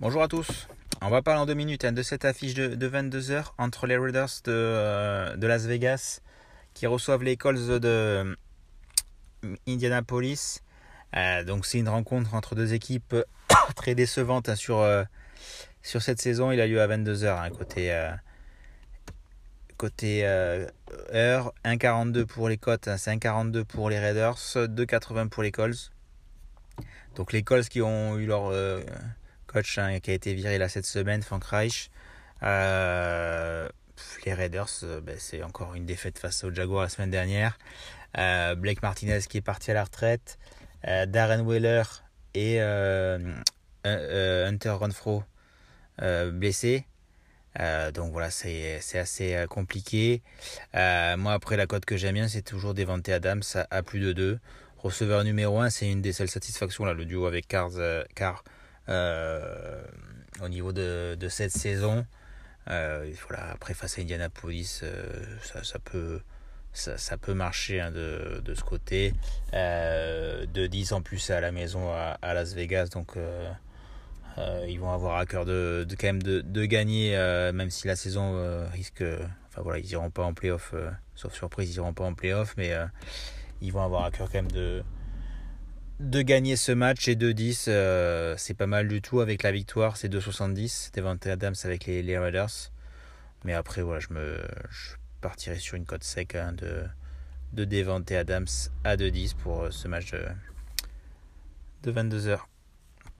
Bonjour à tous. On va parler en deux minutes hein, de cette affiche de, 22h entre les Raiders de, de, Las Vegas qui reçoivent les Colts de euh, Indianapolis. Euh, donc c'est une rencontre entre deux équipes très décevantes hein, sur, euh, cette saison. Il a lieu à 22h hein, côté, côté heure. 1,42 pour les Colts, 5,42 pour les Raiders, 2,80 pour les Colts. Donc les Colts qui ont eu leur coach hein, qui a été viré là cette semaine, Frank Reich. Euh, les Raiders, euh, ben, c'est encore une défaite face aux Jaguars la semaine dernière. Euh, Blake Martinez qui est parti à la retraite. Darren Wheeler et Hunter Renfro blessés. donc voilà, c'est assez compliqué. moi, après, la cote que j'aime bien, c'est toujours Devante Adams à, plus de 2. Receveur numéro 1, c'est une des seules satisfactions, là, le duo avec Cars, Car euh, au niveau de, de cette saison. Euh, voilà, après, face à Indianapolis, euh, ça, ça, peut, ça, ça, peut marcher hein, de, de, ce côté. de 10 en plus à la maison à, à Las Vegas, donc ils vont avoir à cœur de, de quand même de, de gagner, même si la saison risque. Enfin voilà, ils iront pas en playoff, sauf surprise, ils iront pas en playoff, mais ils vont avoir à cœur quand même de, de gagner ce match et 2-10, euh, c'est pas mal du tout avec la victoire, c'est 2-70, Devante Adams avec les, les, Raiders. Mais après, je me partirai sur une cote sec hein, de, de Devante Adams à 2-10 pour euh, ce match de, de 22h.